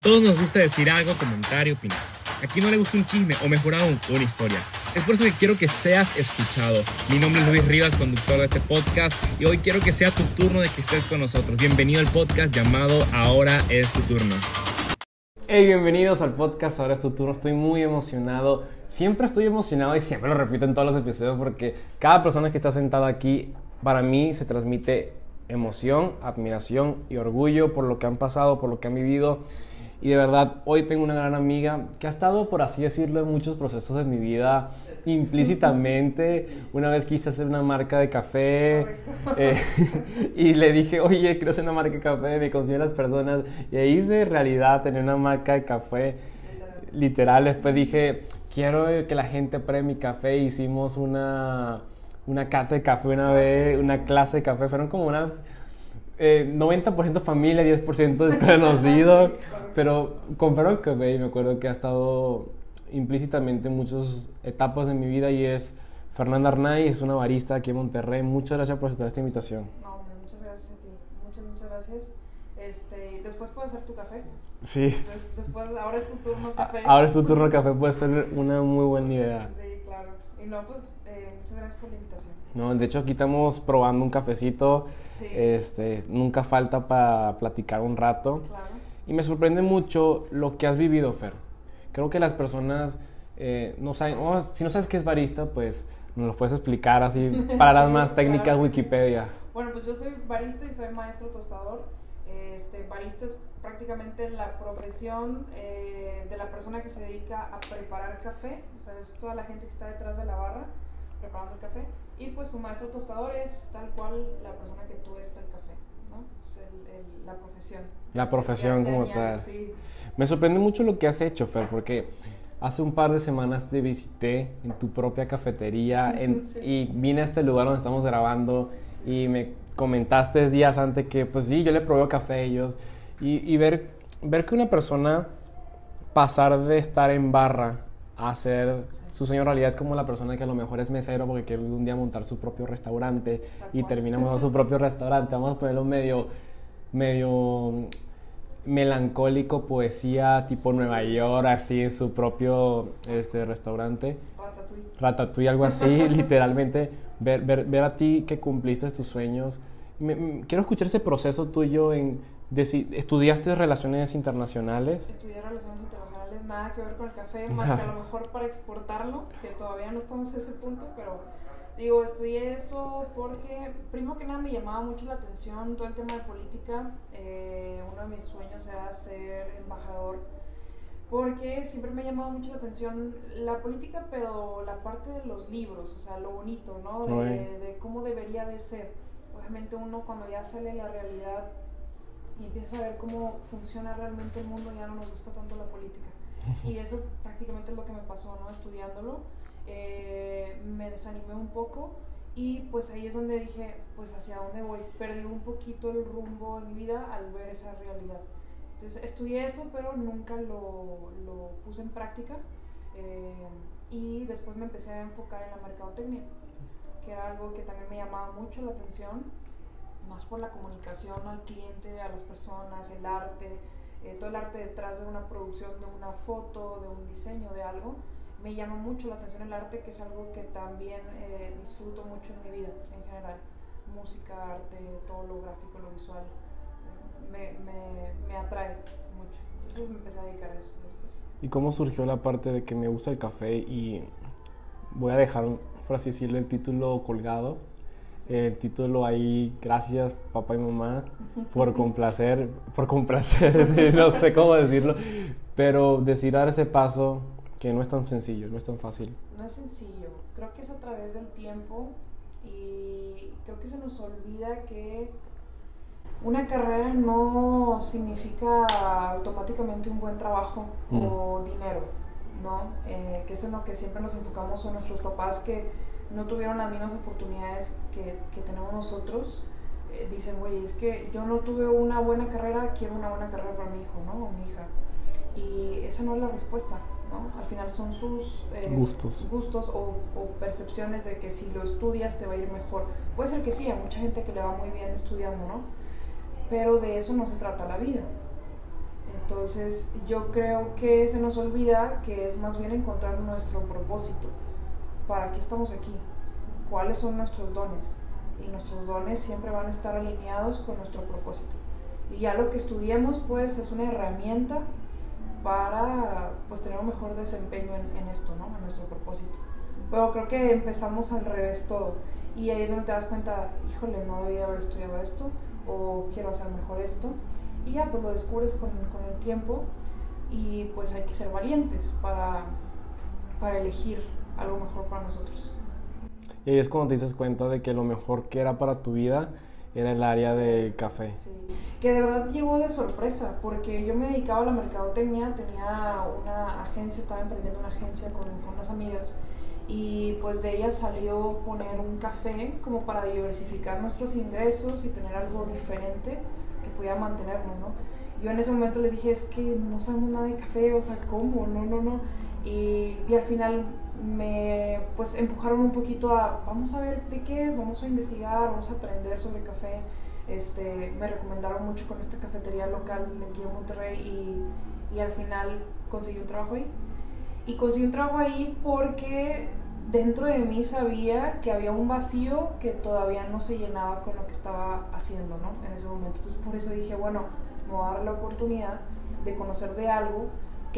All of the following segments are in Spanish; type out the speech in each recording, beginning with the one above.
Todos nos gusta decir algo, comentar y opinar. Aquí no le gusta un chisme o mejor aún, una historia. Es por eso que quiero que seas escuchado. Mi nombre es Luis Rivas, conductor de este podcast, y hoy quiero que sea tu turno de que estés con nosotros. Bienvenido al podcast llamado Ahora es tu turno. Hey, bienvenidos al podcast Ahora es tu turno. Estoy muy emocionado. Siempre estoy emocionado y siempre lo repito en todos los episodios porque cada persona que está sentada aquí, para mí se transmite emoción, admiración y orgullo por lo que han pasado, por lo que han vivido. Y de verdad, hoy tengo una gran amiga que ha estado, por así decirlo, en muchos procesos de mi vida implícitamente. Una vez quise hacer una marca de café eh, y le dije, oye, quiero hacer una marca de café, me consiguen las personas. Y ahí hice realidad tener una marca de café. Literal, después dije, quiero que la gente pruebe mi café. Hicimos una, una cata de café una vez, una clase de café. Fueron como unas 90% eh, familia, 10% desconocido, pero compraron que me acuerdo que ha estado implícitamente en muchas etapas de mi vida y es Fernanda Arnay, es una barista aquí en Monterrey. Muchas gracias por aceptar esta invitación. No, muchas gracias a ti. Muchas, muchas gracias. Este, después puedes hacer tu café. Sí. Después, ahora es tu turno café. Ahora es tu turno café, puede ser una muy buena idea. Sí, claro. Y no, pues eh, muchas gracias por la invitación. No, de hecho aquí estamos probando un cafecito. Este, nunca falta para platicar un rato. Y me sorprende mucho lo que has vivido, Fer. Creo que las personas eh, no saben, oh, si no sabes qué es barista, pues nos lo puedes explicar así para las más técnicas Wikipedia. Bueno, pues yo soy barista y soy maestro tostador. Este, barista es prácticamente la profesión eh, de la persona que se dedica a preparar café, o sea, es toda la gente que está detrás de la barra preparando el café. Y pues su maestro tostador es tal cual la persona que tuesta el café, ¿no? Es la profesión. La profesión como tal. Me sorprende mucho lo que has hecho, Fer, porque hace un par de semanas te visité en tu propia cafetería y vine a este lugar donde estamos grabando y me comentaste días antes que, pues sí, yo le probé café a ellos y, y ver, ver que una persona pasar de estar en barra hacer su sueño realidad es como la persona que a lo mejor es mesero porque quiere un día montar su propio restaurante y terminamos su propio restaurante. Vamos a ponerlo medio, medio melancólico, poesía tipo Nueva York, así en su propio este, restaurante. Ratatouille. Ratatouille, algo así, literalmente. Ver, ver, ver, a ti que cumpliste tus sueños. quiero escuchar ese proceso tuyo en... ¿Estudiaste relaciones internacionales? Estudié relaciones internacionales nada que ver con el café, más que a lo mejor para exportarlo, que todavía no estamos en ese punto, pero digo, estudié eso porque, primero que nada, me llamaba mucho la atención todo el tema de política. Eh, uno de mis sueños era ser embajador, porque siempre me ha llamado mucho la atención la política, pero la parte de los libros, o sea, lo bonito, ¿no? De, de cómo debería de ser. Obviamente uno cuando ya sale la realidad y empieza a ver cómo funciona realmente el mundo, ya no nos gusta tanto la política. Y eso prácticamente es lo que me pasó, ¿no? Estudiándolo. Eh, me desanimé un poco y pues ahí es donde dije, pues hacia dónde voy. Perdí un poquito el rumbo de mi vida al ver esa realidad. Entonces estudié eso, pero nunca lo, lo puse en práctica. Eh, y después me empecé a enfocar en la mercadotecnia, que era algo que también me llamaba mucho la atención, más por la comunicación al cliente, a las personas, el arte, eh, todo el arte detrás de una producción, de una foto, de un diseño, de algo, me llama mucho la atención el arte, que es algo que también eh, disfruto mucho en mi vida en general. Música, arte, todo lo gráfico, lo visual, eh, me, me, me, atrae mucho. Entonces me empecé a dedicar a eso después. ¿Y cómo surgió la parte de que me gusta el café y voy a dejar, por así decirlo, el título colgado? el título ahí, gracias papá y mamá por complacer, por complacer, no sé cómo decirlo, pero decir dar ese paso que no es tan sencillo, no es tan fácil. No es sencillo, creo que es a través del tiempo y creo que se nos olvida que una carrera no significa automáticamente un buen trabajo o dinero, ¿no? Eh, que es en lo que siempre nos enfocamos a nuestros papás que no tuvieron las mismas oportunidades que, que tenemos nosotros, eh, dicen, güey, es que yo no tuve una buena carrera, quiero una buena carrera para mi hijo, ¿no? O mi hija. Y esa no es la respuesta, ¿no? Al final son sus eh, gustos, gustos o, o, percepciones de que si lo estudias te va a ir mejor. Puede ser que sí, hay mucha gente que le va muy bien estudiando, ¿no? Pero de eso no se trata la vida. Entonces yo creo que se nos olvida que es más bien encontrar nuestro propósito. ¿Para qué estamos aquí? ¿Cuáles son nuestros dones? Y nuestros dones siempre van a estar alineados con nuestro propósito. Y ya lo que estudiemos pues es una herramienta para pues tener un mejor desempeño en, en esto, ¿no? En nuestro propósito. Pero creo que empezamos al revés todo. Y ahí es donde te das cuenta, híjole, no debí haber estudiado esto, o quiero hacer mejor esto. Y ya, pues lo descubres con, con el tiempo y pues hay que ser valientes para, para elegir algo mejor para nosotros. Y ahí es cuando te dices cuenta de que lo mejor que era para tu vida era el área del café. Sí. Que de verdad llegó de sorpresa, porque yo me dedicaba a la mercadotecnia, tenía una agencia, estaba emprendiendo una agencia con, con unas amigas y pues de ella salió poner un café como para diversificar nuestros ingresos y tener algo diferente que pudiera mantenernos, ¿no? Yo en ese momento les dije, es que no sabemos nada de café, o sea, ¿cómo? No, no, no. Y, y al final me pues empujaron un poquito a, vamos a ver de qué es, vamos a investigar, vamos a aprender sobre café. Este, me recomendaron mucho con esta cafetería local aquí en Monterrey y, y al final conseguí un trabajo ahí. Y conseguí un trabajo ahí porque dentro de mí sabía que había un vacío que todavía no se llenaba con lo que estaba haciendo, ¿no? En ese momento. Entonces por eso dije, bueno, me voy a dar la oportunidad de conocer de algo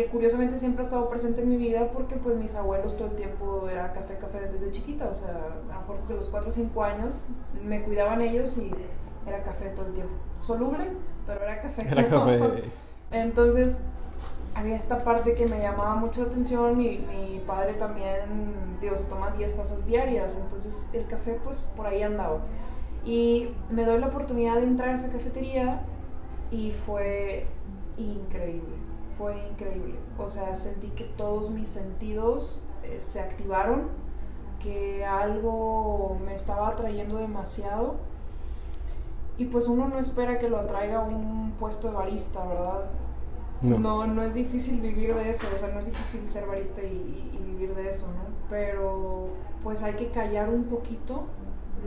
que curiosamente siempre ha estado presente en mi vida porque pues mis abuelos todo el tiempo era café, café desde chiquita, o sea, a lo mejor desde los 4 o 5 años me cuidaban ellos y era café todo el tiempo. Soluble, pero era café. Era café. Entonces había esta parte que me llamaba mucho la atención. Mi, mi padre también, digo, se toma 10 tazas diarias, entonces el café, pues por ahí andaba. Y me doy la oportunidad de entrar a esa cafetería y fue increíble. Fue increíble. O sea, sentí que todos mis sentidos eh, se activaron, que algo me estaba atrayendo demasiado. Y pues uno no espera que lo atraiga un puesto de barista, ¿verdad? No. No, no es difícil vivir de eso, o sea, no es difícil ser barista y, y vivir de eso, ¿no? Pero pues hay que callar un poquito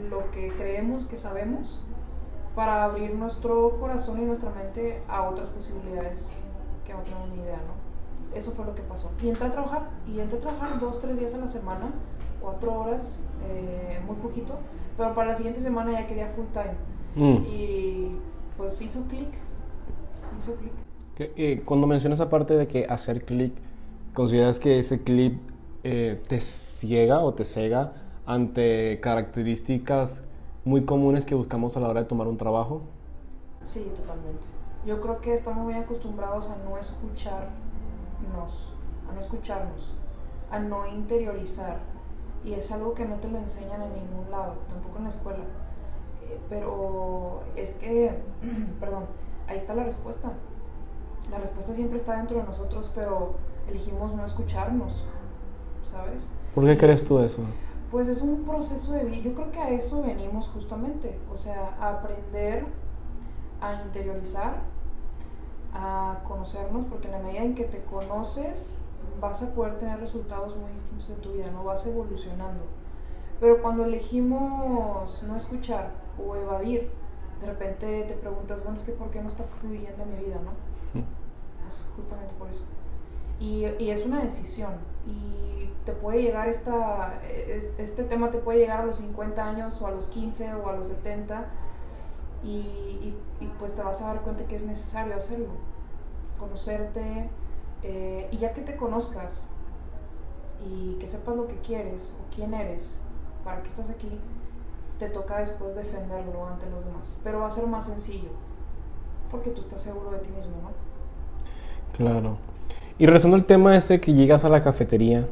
lo que creemos que sabemos para abrir nuestro corazón y nuestra mente a otras posibilidades que no tenemos ni idea, ¿no? Eso fue lo que pasó. Y entré a trabajar, y entré a trabajar dos, tres días a la semana, cuatro horas, eh, muy poquito, pero para la siguiente semana ya quería full time. Mm. Y pues hizo clic, hizo clic. Eh, cuando mencionas esa parte de que hacer clic, ¿consideras que ese clic eh, te ciega o te cega ante características muy comunes que buscamos a la hora de tomar un trabajo? Sí, totalmente. Yo creo que estamos muy acostumbrados a no escucharnos, a no escucharnos, a no interiorizar. Y es algo que no te lo enseñan en ningún lado, tampoco en la escuela. Eh, pero es que, perdón, ahí está la respuesta. La respuesta siempre está dentro de nosotros, pero elegimos no escucharnos, ¿sabes? ¿Por qué crees tú eso? Pues es un proceso de vida. Yo creo que a eso venimos justamente. O sea, a aprender a interiorizar, a conocernos, porque en la medida en que te conoces, vas a poder tener resultados muy distintos en tu vida, no vas evolucionando. Pero cuando elegimos no escuchar o evadir, de repente te preguntas, bueno, es que ¿por qué no está fluyendo mi vida, no? Pues justamente por eso. Y, y, es una decisión. Y te puede llegar esta, este tema te puede llegar a los 50 años o a los 15 o a los 70 y, y, y pues te vas a dar cuenta que es necesario hacerlo. Conocerte eh, y ya que te conozcas y que sepas lo que quieres o quién eres, para qué estás aquí, te toca después defenderlo ante los demás. Pero va a ser más sencillo porque tú estás seguro de ti mismo, ¿no? Claro. Y regresando al tema ese que llegas a la cafetería,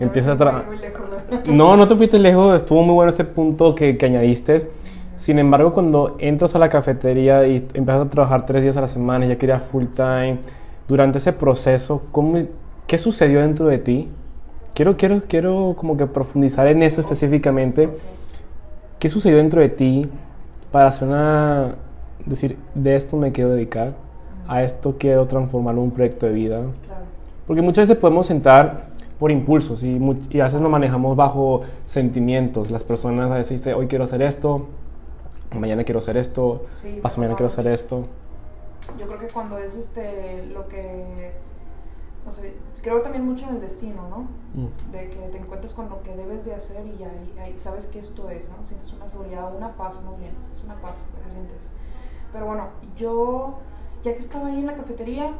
empiezas a trabajar. No, no te fuiste lejos, estuvo muy bueno ese punto que, que añadiste. Sin embargo, cuando entras a la cafetería y empiezas a trabajar tres días a la semana, ya querías full time, durante ese proceso, ¿cómo, ¿qué sucedió dentro de ti? Quiero, quiero, quiero como que profundizar en eso específicamente. ¿Qué sucedió dentro de ti para hacer una... decir, de esto me quiero dedicar, a esto quiero transformarlo en un proyecto de vida? Claro. Porque muchas veces podemos entrar por impulsos y, y a veces nos manejamos bajo sentimientos. Las personas a veces dicen, hoy quiero hacer esto, mañana quiero hacer esto, Sí, pasado mañana quiero hacer esto. Yo creo que cuando es este lo que no sé, creo también mucho en el destino, ¿no? Mm. De que te encuentres con lo que debes de hacer y y- y sabes que esto es, ¿no? Sientes una seguridad, una paz más bien, es una paz lo que sientes. Pero bueno, yo, ya que estaba ahí en la cafetería,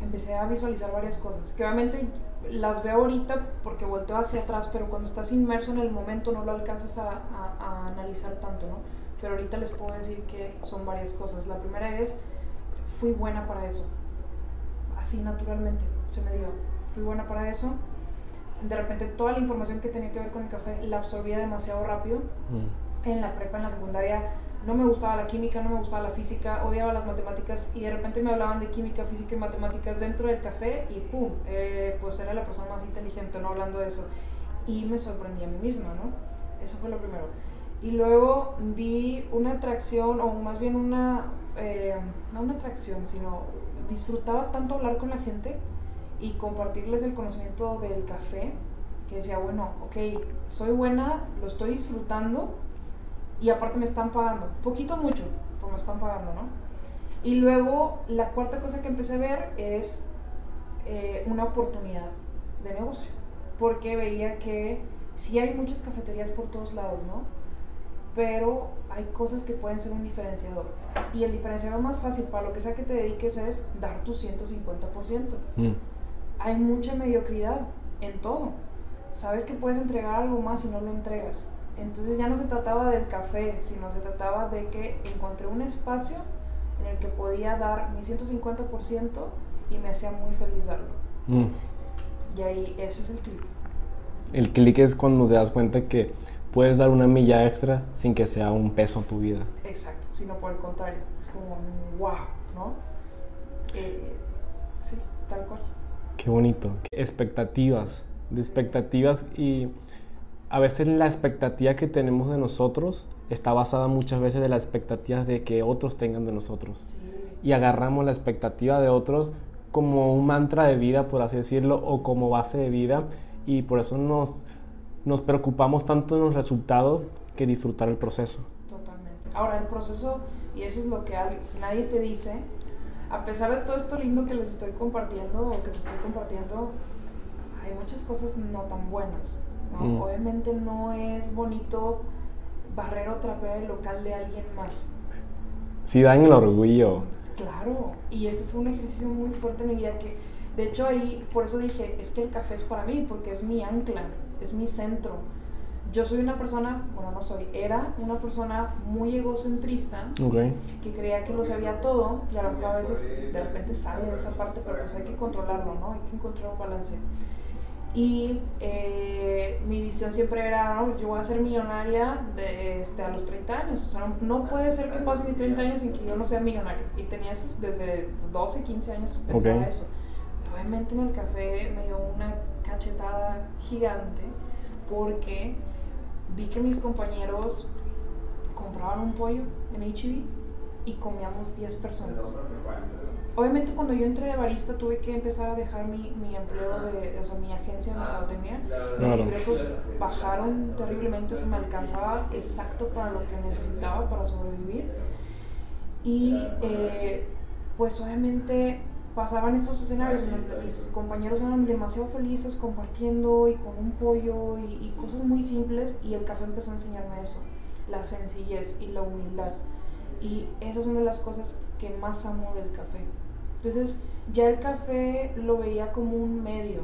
empecé a visualizar varias cosas, que obviamente las veo ahorita porque volteo hacia atrás, pero cuando estás inmerso en el momento no lo alcanzas a, a- a analizar tanto, ¿no? Pero ahorita les puedo decir que son varias cosas. La primera es, fui buena para eso, así naturalmente se me dio, fui buena para eso. De repente toda la información que tenía que ver con el café la absorbía demasiado rápido Mm. en la prepa, en la secundaria, no me gustaba la química, no me gustaba la física, odiaba las matemáticas y de repente me hablaban de química, física y matemáticas dentro del café y ¡pum! eh, pues era la persona más inteligente, ¿no? Hablando de eso. Y me sorprendí a mí misma, ¿no? Eso fue lo primero. Y luego vi una atracción, o más bien una, eh, no una atracción, sino disfrutaba tanto hablar con la gente y compartirles el conocimiento del café, que decía, bueno, ok, soy buena, lo estoy disfrutando y aparte me están pagando, poquito mucho, pero me están pagando, ¿no? Y luego la cuarta cosa que empecé a ver es eh, una oportunidad de negocio, porque veía que sí hay muchas cafeterías por todos lados, ¿no? Pero hay cosas que pueden ser un diferenciador. Y el diferenciador más fácil para lo que sea que te dediques es dar tu 150% Mm. hay mucha mediocridad en todo. Sabes que puedes entregar algo más y no lo entregas. Entonces ya no se trataba del café, sino se trataba de que encontré un espacio en el que podía dar mi 150% y me hacía muy feliz darlo. Mm. Y ahí ese es el clip. El clic es cuando te das cuenta que puedes dar una milla extra sin que sea un peso a tu vida. Exacto, sino por el contrario. Es como, wow, ¿no? Eh, sí, tal cual. Qué bonito. Expectativas, de expectativas y a veces la expectativa que tenemos de nosotros está basada muchas veces de las expectativas de que otros tengan de nosotros. Sí, Y agarramos la expectativa de otros como un mantra de vida, por así decirlo, o como base de vida y por eso nos, nos preocupamos tanto en los resultados que disfrutar el proceso. Totalmente. Ahora, el proceso, y eso es lo que nadie te dice, a pesar de todo esto lindo que les estoy compartiendo o que te estoy compartiendo, hay muchas cosas no tan buenas. ¿no? Mm. Obviamente no es bonito barrer o trapear el local de alguien más. Si dan el orgullo. Claro, y ese fue un ejercicio muy fuerte en mi vida que, de hecho ahí, por eso dije, es que el café es para mí, porque es mi ancla, es mi centro. Yo soy una persona, bueno, no soy, era una persona muy egocentrista, Ok. que creía que lo sabía todo, y a lo mejor a veces de repente sale de esa parte, pero pues hay que controlarlo, ¿no? Hay que encontrar un balance. Y eh, mi visión siempre era, ¿no? Yo voy a ser millonaria de, este, a los 30 años. O sea, no, no puede ser que pase mis 30 años sin que yo no sea millonario. Y tenía desde 12, 15 años pensaba Ok. eso. Obviamente en el café me dio una cachetada gigante porque vi que mis compañeros compraban un pollo en HEB y comíamos 10 personas. Obviamente cuando yo entré de barista tuve que empezar a dejar mi, mi empleo, de, o sea, mi agencia de mercadotecnia. Mis Claro. ingresos bajaron terriblemente, o sea, me alcanzaba exacto para lo que necesitaba para sobrevivir. Y eh, pues obviamente pasaban estos escenarios en los que mis compañeros eran demasiado felices compartiendo y con un pollo y, y cosas muy simples y el café empezó a enseñarme eso, la sencillez y la humildad. Y esas son de las cosas que más amo del café. Entonces ya el café lo veía como un medio,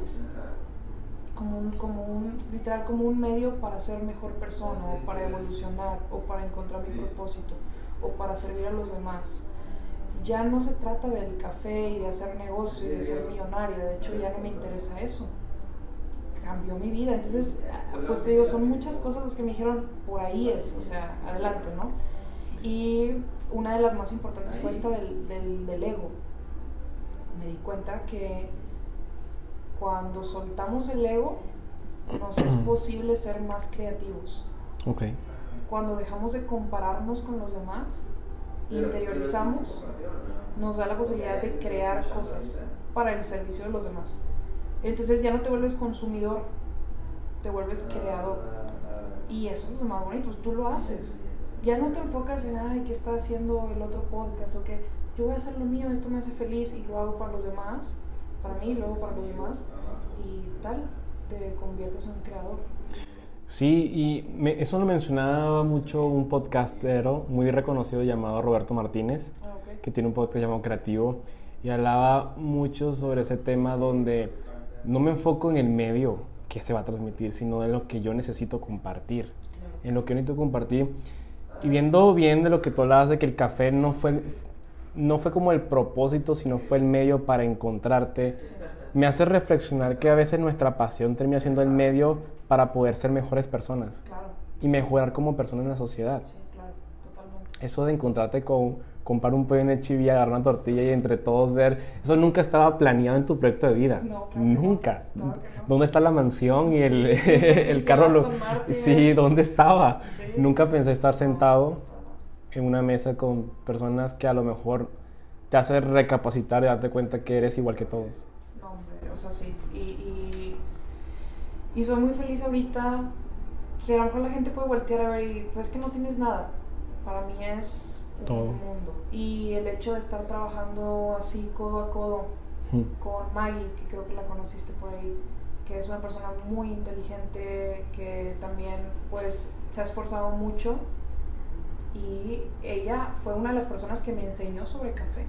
como un, como un, literal como un medio para ser mejor persona o para evolucionar o para encontrar mi propósito o para servir a los demás. Ya no se trata del café y de hacer negocio y de ser millonaria, de hecho ya no me interesa eso. Cambió mi vida, entonces, pues te digo, son muchas cosas las que me dijeron, por ahí es, o sea, adelante, ¿no? Y una de las más importantes fue esta del, del, del ego. Me di cuenta que cuando soltamos el ego, nos es posible ser más creativos. Ok. Cuando dejamos de compararnos con los demás, interiorizamos, nos da la posibilidad de crear cosas para el servicio de los demás. Entonces ya no te vuelves consumidor, te vuelves creador. Y eso es lo más bonito, tú lo haces. Ya no te enfocas en, ay, ¿qué está haciendo el otro podcast? O que yo voy a hacer lo mío, esto me hace feliz y lo hago para los demás, para mí y luego para los demás, y tal, te conviertes en un creador. Sí, y me- eso lo mencionaba mucho un podcastero muy reconocido llamado Roberto Martínez, Ah, que tiene un podcast llamado Creativo, y hablaba mucho sobre ese tema donde no me enfoco en el medio que se va a transmitir, sino en lo que yo necesito compartir, en lo que necesito compartir. Y viendo bien de lo que tú hablabas de que el café no fue, no fue como el propósito, sino fue el medio para encontrarte, me hace reflexionar que a veces nuestra pasión termina siendo el medio para poder ser mejores personas Claro, y mejorar como persona en la sociedad. sí, claro, totalmente. Eso de encontrarte con comprar un pollo en chibi, agarrar una tortilla y entre todos ver, eso nunca estaba planeado en tu proyecto de vida. No, claro no. nunca. Claro no. ¿Dónde está la mansión y el, el carro? Lo- sí, ¿dónde estaba? Sí. Nunca pensé estar sentado en una mesa con personas que a lo mejor te hace recapacitar y darte cuenta que eres igual que todos. No, hombre, o sea, sí. Y, y, y soy muy feliz ahorita que a lo mejor la gente puede voltear a ver y pues que no tienes nada. Para mí es un Todo. mundo. Y el hecho de estar trabajando así codo a codo con Maggie, que creo que la conociste por ahí, que es una persona muy inteligente, que también pues se ha esforzado mucho y ella fue una de las personas que me enseñó sobre café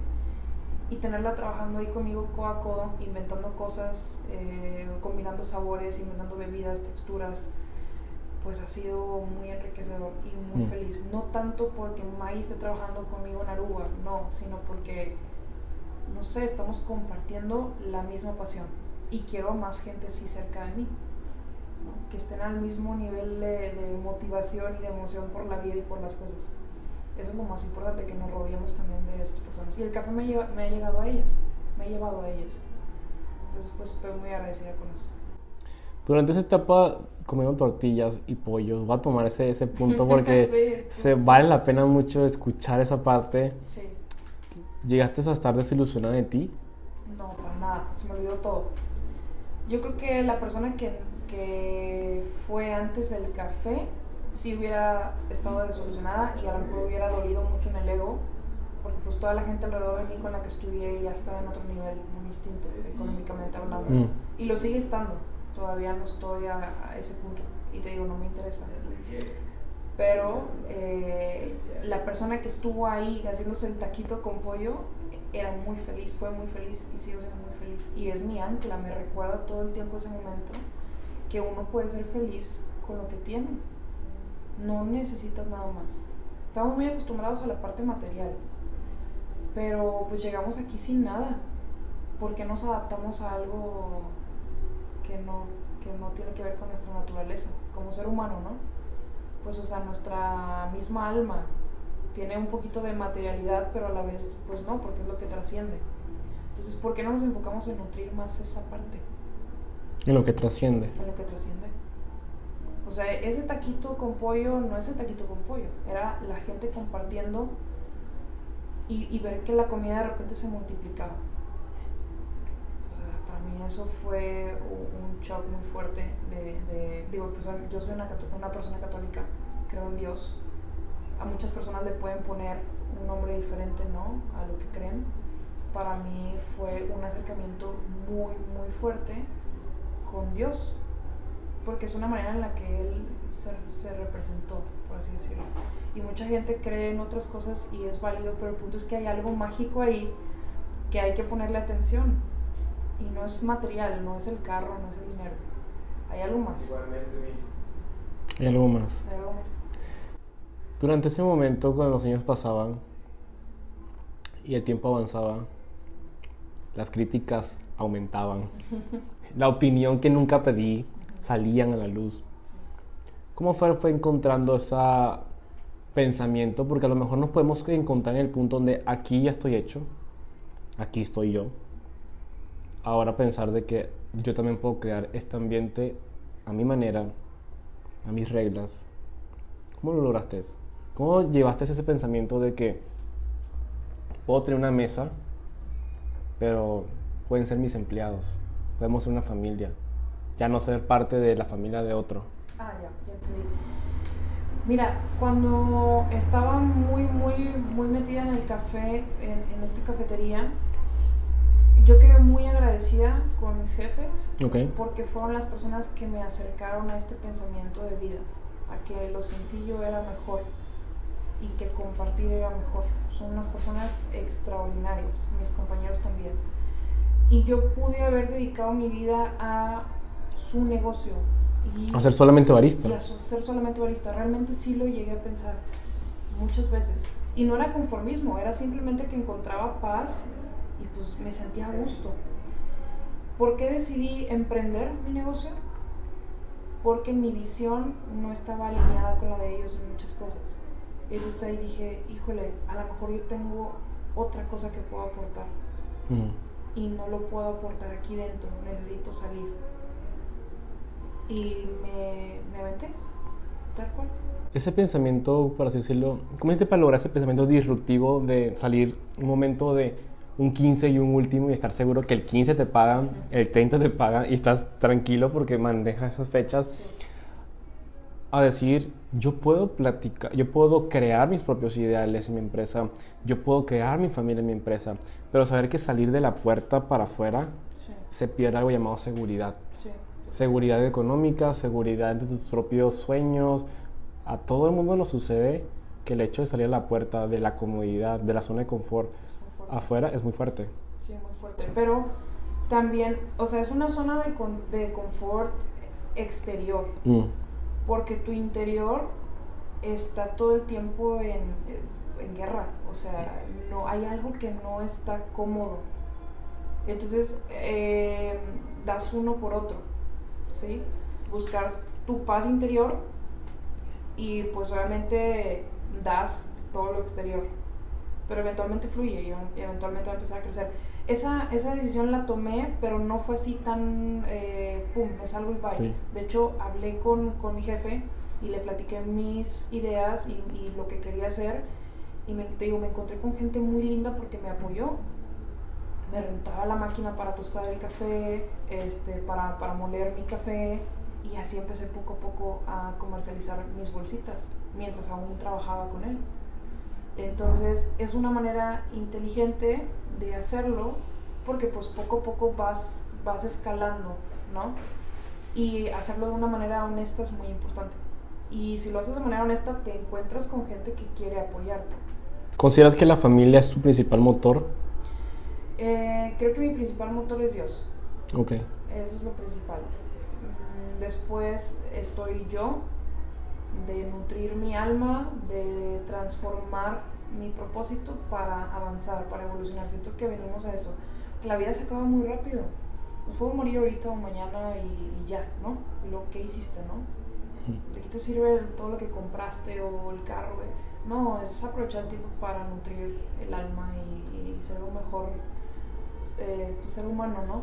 y tenerla trabajando ahí conmigo codo a codo, inventando cosas, eh, combinando sabores, inventando bebidas, texturas, pues ha sido muy enriquecedor y muy Mm. feliz. No tanto porque Maggie esté trabajando conmigo en Aruba, no, sino porque no sé, estamos compartiendo la misma pasión y quiero a más gente así cerca de mí, ¿no? que estén al mismo nivel de, de motivación y de emoción por la vida y por las cosas. Eso es lo más importante, que nos rodeemos también de esas personas. Y el café me, lleva- me ha llegado a ellas, me ha llevado a ellas. Entonces, pues estoy muy agradecida con eso. Durante esa etapa comiendo tortillas y pollos, voy a tomar ese, ese punto porque Sí, se sí. vale la pena mucho escuchar esa parte. Sí, ¿Llegaste a estar desilusionada de ti? no, para nada, se me olvidó todo. Yo creo que la persona que, que fue antes del café sí hubiera estado desolucionada y a lo mejor hubiera dolido mucho en el ego, porque pues toda la gente alrededor de mí con la que estudié ya estaba en otro nivel, muy distinto, económicamente hablando. Mm. Y lo sigue estando, todavía no estoy a, a ese punto y te digo, no me interesa. Pero eh, la persona que estuvo ahí haciéndose el taquito con pollo era muy feliz, fue muy feliz y sigo siendo muy feliz. Y es mi ancla, me recuerda todo el tiempo ese momento que uno puede ser feliz con lo que tiene. No necesitas nada más. Estamos muy acostumbrados a la parte material, pero pues llegamos aquí sin nada. ¿Por qué nos adaptamos a algo que no, que no tiene que ver con nuestra naturaleza, como ser humano, ¿no? Pues, o sea, nuestra misma alma tiene un poquito de materialidad, pero a la vez, pues no, porque es lo que trasciende. Entonces, ¿por qué no nos enfocamos en nutrir más esa parte, En lo que trasciende. en lo que trasciende? O sea, ese taquito con pollo no es el taquito con pollo, era la gente compartiendo y, ver que la comida de repente se multiplicaba. Para mí eso fue un shock muy fuerte de, digo, pues, yo soy una, una persona católica, creo en Dios. A muchas personas le pueden poner un nombre diferente, ¿no? A lo que creen. Para mí fue un acercamiento muy, muy fuerte con Dios, porque es una manera en la que Él se, se representó, por así decirlo. Y mucha gente cree en otras cosas y es válido, pero el punto es que hay algo mágico ahí que hay que ponerle atención. Y no es material, no es el carro, no es el dinero. Hay algo más. Y algo más. Hay algo más. Durante ese momento, cuando los años pasaban y el tiempo avanzaba, las críticas aumentaban. La opinión que nunca pedí salían a la luz. ¿Cómo fue, fue encontrando ese pensamiento? Porque a lo mejor nos podemos encontrar en el punto donde aquí ya estoy hecho, aquí estoy yo. Ahora pensar de que yo también puedo crear este ambiente a mi manera, a mis reglas. ¿Cómo lo lograste? ¿Cómo llevaste ese pensamiento de que puedo tener una mesa, pero pueden ser mis empleados? Podemos ser una familia, ya no ser parte de la familia de otro. Ah, ya, ya entendí. Mira, cuando estaba muy, muy, muy metida en el café, en, en esta cafetería, yo quedé muy agradecida con mis jefes Ok. porque fueron las personas que me acercaron a este pensamiento de vida, a que lo sencillo era mejor y que compartir era mejor. Son unas personas extraordinarias, mis compañeros también. Y yo pude haber dedicado mi vida a su negocio. Y A ser solamente barista. y a ser solamente barista. Realmente sí lo llegué a pensar muchas veces. Y no era conformismo, era simplemente que encontraba paz y pues me sentía a gusto. ¿Por qué decidí emprender mi negocio? Porque mi visión no estaba alineada con la de ellos en muchas cosas. Entonces ahí dije, híjole, a lo mejor yo tengo otra cosa que puedo aportar Mm. y no lo puedo aportar aquí dentro, necesito salir. Y me, me aventé, tal cual. Ese pensamiento, por así decirlo, ¿cómo hiciste para lograr ese pensamiento disruptivo de salir un momento de un 15 y un último y estar seguro que el 15 te pagan, el 30 te pagan y estás tranquilo porque manejas esas fechas? A decir, yo puedo platicar, yo puedo crear mis propios ideales en mi empresa, yo puedo crear mi familia en mi empresa, pero saber que salir de la puerta para afuera Sí, se pierde algo llamado seguridad. sí, Seguridad económica, seguridad de tus propios sueños. A todo el mundo nos sucede que el hecho de salir a la puerta de la comodidad, de la zona de confort es afuera es muy fuerte. Sí, muy fuerte. Pero también, o sea, es una zona de, con- de confort exterior, Mm, porque tu interior está todo el tiempo en, en guerra, o sea, no hay algo que no está cómodo. Entonces, eh, das uno por otro, ¿sí? Buscar tu paz interior y pues obviamente das todo lo exterior, pero eventualmente fluye y eventualmente va a empezar a crecer. Esa, esa decisión la tomé, pero no fue así tan, eh, pum, me salgo y bye. Sí. De hecho, hablé con, con mi jefe y le platiqué mis ideas y, y lo que quería hacer. Y me, te digo, me encontré con gente muy linda porque me apoyó. Me rentaba la máquina para tostar el café, este, para, para moler mi café. Y así empecé poco a poco a comercializar mis bolsitas mientras aún trabajaba con él. Entonces es una manera inteligente de hacerlo porque pues poco a poco vas, vas escalando, ¿no? Y hacerlo de una manera honesta es muy importante. Y si lo haces de manera honesta te encuentras con gente que quiere apoyarte. ¿Consideras que la familia es tu principal motor? Eh, creo que mi principal motor es Dios. Ok. Eso es lo principal. Mm, Después estoy yo, de nutrir mi alma, de transformar mi propósito para avanzar, para evolucionar. Siento que venimos a eso. La vida se acaba muy rápido. Nos podemos morir ahorita o mañana y, y ya, ¿no? Lo que hiciste, ¿no? ¿De qué te sirve todo lo que compraste o el carro? No, es aprovechar el tiempo para nutrir el alma y, y ser un mejor eh, pues, ser humano, ¿no?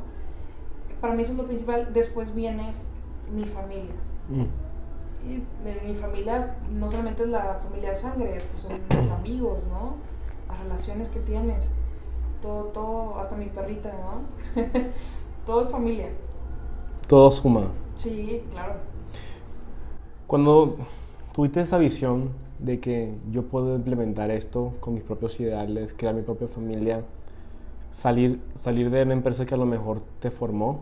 Para mí eso es lo principal. Después viene mi familia. Mm, Y mi, mi familia no solamente es la familia de sangre, pues son mis amigos, ¿no? Las relaciones que tienes. Todo, todo, hasta mi perrita, ¿no? todo es familia. Todo suma. Sí, claro. Cuando tuviste esa visión de que yo puedo implementar esto con mis propios ideales, crear mi propia familia, salir, salir de una empresa que a lo mejor te formó,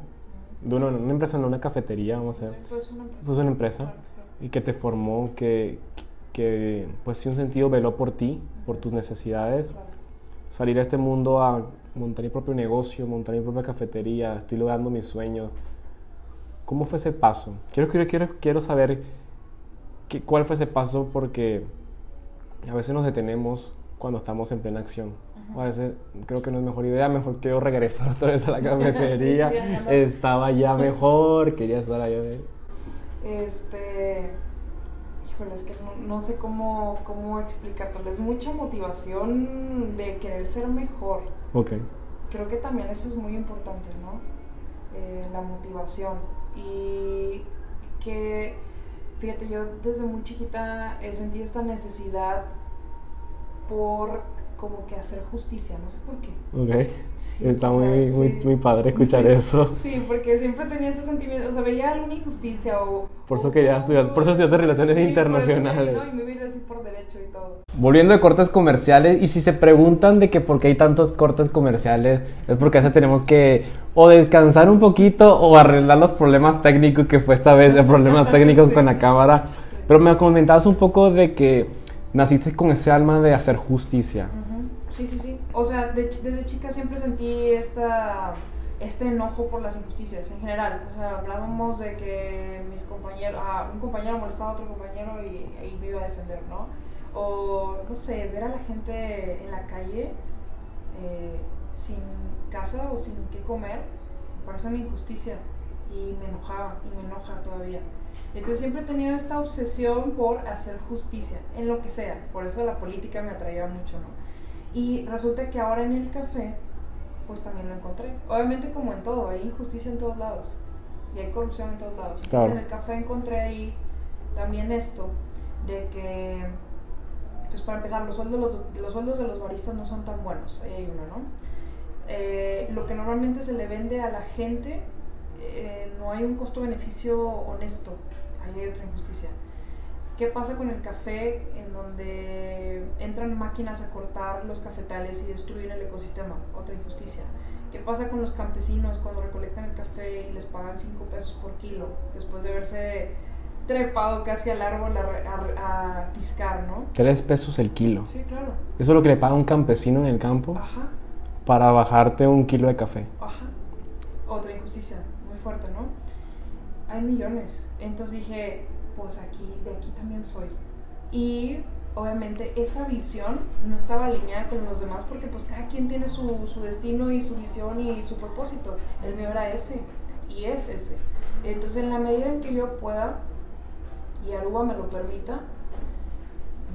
de una, una empresa, no una cafetería, vamos a ver, Pues una empresa. pues una empresa, y que te formó, que, que pues sí un sentido veló por ti, por tus necesidades, salir a este mundo a montar mi propio negocio, montar mi propia cafetería, estoy logrando mis sueños. ¿Cómo fue ese paso? Quiero, quiero, quiero, quiero saber qué- cuál fue ese paso porque a veces nos detenemos cuando estamos en plena acción. A veces creo que no es mejor idea, mejor quiero regresar otra vez a la cafetería. Sí, sí, andas- Estaba ya mejor, quería estar allá. Este. Híjole, es que no, no sé cómo, cómo explicártelo. Es mucha motivación de querer ser mejor. Ok. Creo que también eso es muy importante, ¿no? Eh, la motivación. Y que, fíjate, yo desde muy chiquita he sentido esta necesidad por como que hacer justicia, no sé por qué. Ok. Sí, Está o sea, muy, muy, sí. muy padre escuchar eso. Sí, porque siempre tenía ese sentimiento, o sea, veía alguna injusticia o... Por eso o- quería estudiar- por eso estudiaste Relaciones Sí, por eso Internacionales. no, y me vida así por derecho y todo. Volviendo de cortes comerciales, y si se preguntan de que por qué hay tantos cortes comerciales, es porque a veces tenemos que o descansar un poquito o arreglar los problemas técnicos que fue esta vez, de problemas técnicos Sí. con la cámara. Sí. Pero me comentabas un poco de que naciste con ese alma de hacer justicia. Ujú. Sí, sí, sí. O sea, desde chica siempre sentí esta, este enojo por las injusticias en general. O sea, hablábamos de que mis compañeros, ah, un compañero molestaba a otro compañero y, y me iba a defender, ¿no? O, no sé, ver a la gente en la calle eh, sin casa o sin qué comer, me parece una injusticia y me enojaba y me enoja todavía. Entonces siempre he tenido esta obsesión por hacer justicia, en lo que sea. Por eso la política me atraía mucho, ¿no? Y resulta que ahora en el café, pues también lo encontré. Obviamente como en todo, hay injusticia en todos lados. Y hay corrupción en todos lados. Entonces Claro. en el café encontré ahí también esto, de que, pues para empezar, los sueldos, los, los sueldos de los baristas no son tan buenos. Ahí hay uno, ¿no? Eh, lo que normalmente se le vende a la gente, eh, no hay un costo-beneficio honesto. Ahí hay otra injusticia. ¿Qué pasa con el café en donde entran máquinas a cortar los cafetales y destruyen el ecosistema? Otra injusticia. ¿Qué pasa con los campesinos cuando recolectan el café y les pagan 5 pesos por kilo después de haberse trepado casi al árbol a, a, a piscar, ¿no? Tres pesos el kilo. Sí, claro. Eso es lo que le paga un campesino en el campo Ajá, para bajarte un kilo de café. ajá. Otra injusticia, muy fuerte, ¿no? Hay millones. Entonces dije, pues aquí, de aquí también soy. Y obviamente esa visión no estaba alineada con los demás porque pues cada quien tiene su, su destino y su visión y su propósito. El mío era ese y es ese. Entonces en la medida en que yo pueda y Aruba me lo permita,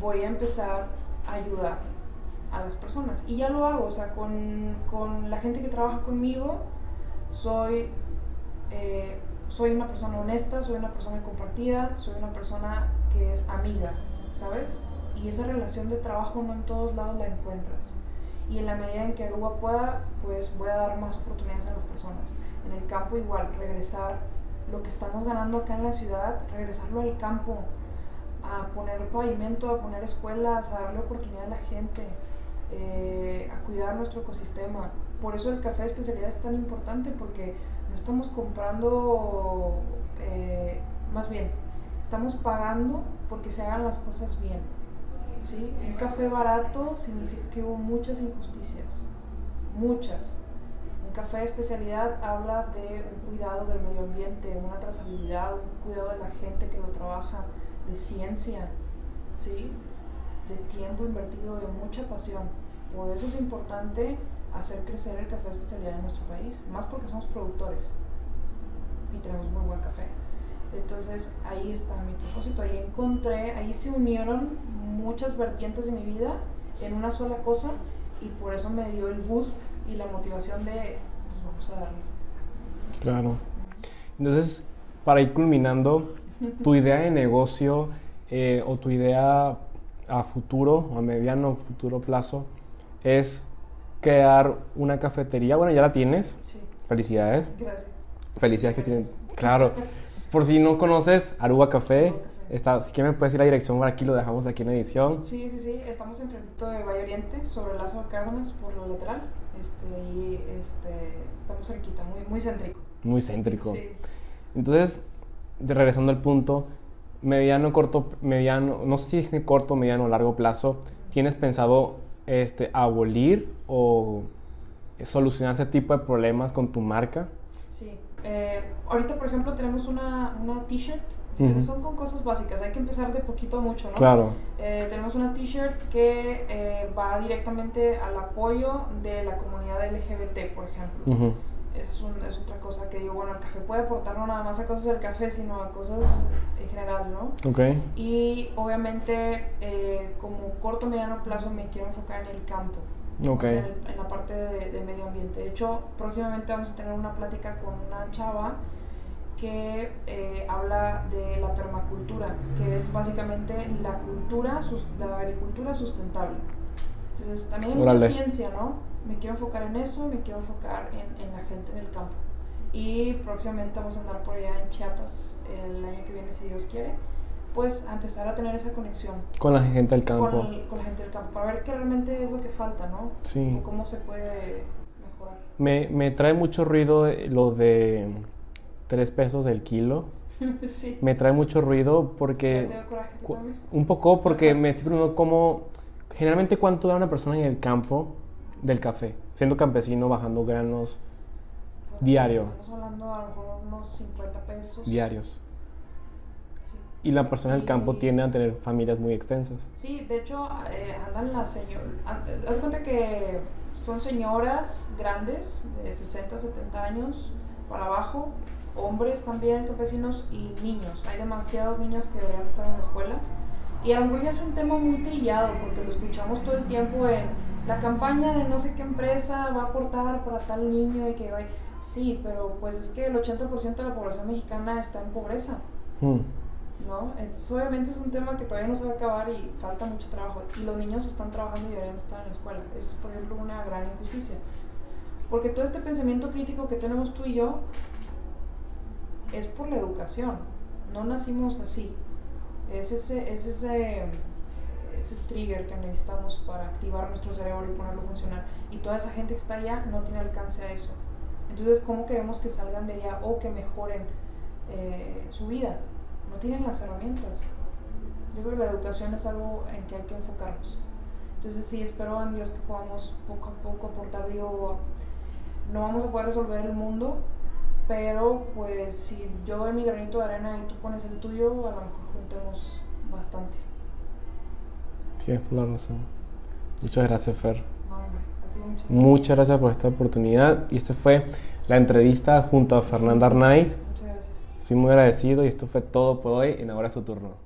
voy a empezar a ayudar a las personas. Y ya lo hago, o sea, con, con la gente que trabaja conmigo, soy, eh, soy una persona honesta, soy una persona compartida, soy una persona que es amiga, ¿sabes? Y esa relación de trabajo no en todos lados la encuentras. Y en la medida en que Aruba pueda, pues voy a dar más oportunidades a las personas. En el campo igual, regresar lo que estamos ganando acá en la ciudad, regresarlo al campo, a poner pavimento, a poner escuelas, a darle oportunidad a la gente, eh, a cuidar nuestro ecosistema. Por eso el café de especialidad es tan importante porque estamos comprando, eh, más bien, estamos pagando porque se hagan las cosas bien. ¿sí? Un café barato significa que hubo muchas injusticias, muchas. Un café de especialidad habla de un cuidado del medio ambiente, una trazabilidad, un cuidado de la gente que lo trabaja, de ciencia, ¿sí? de tiempo invertido, de mucha pasión. Por eso es importante hacer crecer el café de especialidad en nuestro país, más porque somos productores y tenemos muy buen café. Entonces ahí está mi propósito, ahí encontré, ahí se unieron muchas vertientes de mi vida en una sola cosa y por eso me dio el boost y la motivación de, pues vamos a darle. Claro. Entonces, para ir culminando, tu idea de negocio eh, o tu idea a futuro a mediano futuro plazo es crear una cafetería. Bueno, ya la tienes. Sí, Felicidades. gracias. Felicidades que tienes. Claro. Por si no conoces, Aruba Café. Está, si quieres me puedes decir la dirección, por aquí lo dejamos aquí en la edición. Sí, sí, sí, estamos enfrentito de Valle Oriente, sobre el Lazo de Cárdenas, por lo lateral. Este, y este, estamos cerquita, muy, muy céntrico. Muy céntrico. Sí. Entonces, regresando al punto, mediano, corto, mediano, no sé si es corto, mediano o largo plazo, ¿tienes pensado este, abolir o solucionar ese tipo de problemas con tu marca? Sí. Eh, ahorita, por ejemplo, tenemos una, una t-shirt. Son con cosas básicas, hay que empezar de poquito a mucho, ¿no? Claro. Eh, tenemos una t-shirt que eh, va directamente al apoyo de la comunidad LGBT, por ejemplo. Ujú. Es, un- es otra cosa que digo, bueno, el café puede aportar no nada más a cosas del café, sino a cosas en general, ¿no? Ok. Y obviamente, eh, como corto mediano plazo, me quiero enfocar en el campo. Ok. o sea, en, el- en la parte de, de medio ambiente. De hecho, próximamente vamos a tener una plática con una chava que eh, habla de la permacultura, que es básicamente la cultura, la agricultura sustentable. Entonces también hay mucha ciencia, ¿no? Me quiero enfocar en eso, me quiero enfocar en, en la gente en el campo. Y próximamente vamos a andar por allá en Chiapas el año que viene, si Dios quiere, pues a empezar a tener esa conexión Con la gente del campo. con, el- con la gente del campo, para ver qué realmente es lo que falta, ¿no? Sí. O cómo se puede mejorar. Me, me trae mucho ruido eh, lo de 3 pesos del kilo. sí. Me trae mucho ruido ¿Te porque... coraje? Un poco porque me estoy preguntando cómo... Generalmente cuánto da una persona en el campo del café, siendo campesino, bajando granos Pues, diario. Estamos hablando a lo mejor unos 50 pesos. diarios. Sí. Y la persona del campo tiende a tener familias muy extensas. Sí, de hecho, eh, andan las señoras. Haz cuenta que son señoras grandes, de 60, 70 años para abajo, hombres también, campesinos y niños. Hay demasiados niños que deberían estar en la escuela. Y a lo mejor ya es un tema muy trillado porque lo escuchamos todo el tiempo en la campaña de no sé qué empresa va a aportar para tal niño y que va. Sí, pero pues es que el 80% de la población mexicana está en pobreza. Hmm. ¿no? Entonces, obviamente es un tema que todavía no se va a acabar y falta mucho trabajo. Y los niños están trabajando y deberían estar en la escuela. Eso es, por ejemplo, una gran injusticia. Porque todo este pensamiento crítico que tenemos tú y yo es por la educación. No nacimos así. Es ese, es ese, ese trigger que necesitamos para activar nuestro cerebro y ponerlo a funcionar. Y toda esa gente que está allá no tiene alcance a eso. Entonces, ¿cómo queremos que salgan de allá o que mejoren eh, su vida? No tienen las herramientas. Yo creo que la educación es algo en que hay que enfocarnos. Entonces, sí, espero en Dios que podamos poco a poco aportar. Digo, no vamos a poder resolver el mundo, pero pues si yo doy mi granito de arena y tú pones el tuyo, a lo mejor juntemos bastante. Tienes toda la razón. Muchas gracias, Fer. Muchas gracias. Por esta oportunidad. Y esta fue la entrevista junto a Fernanda Arnaiz. Muchas gracias. Estoy muy agradecido y esto fue todo por hoy en Ahora es tu turno.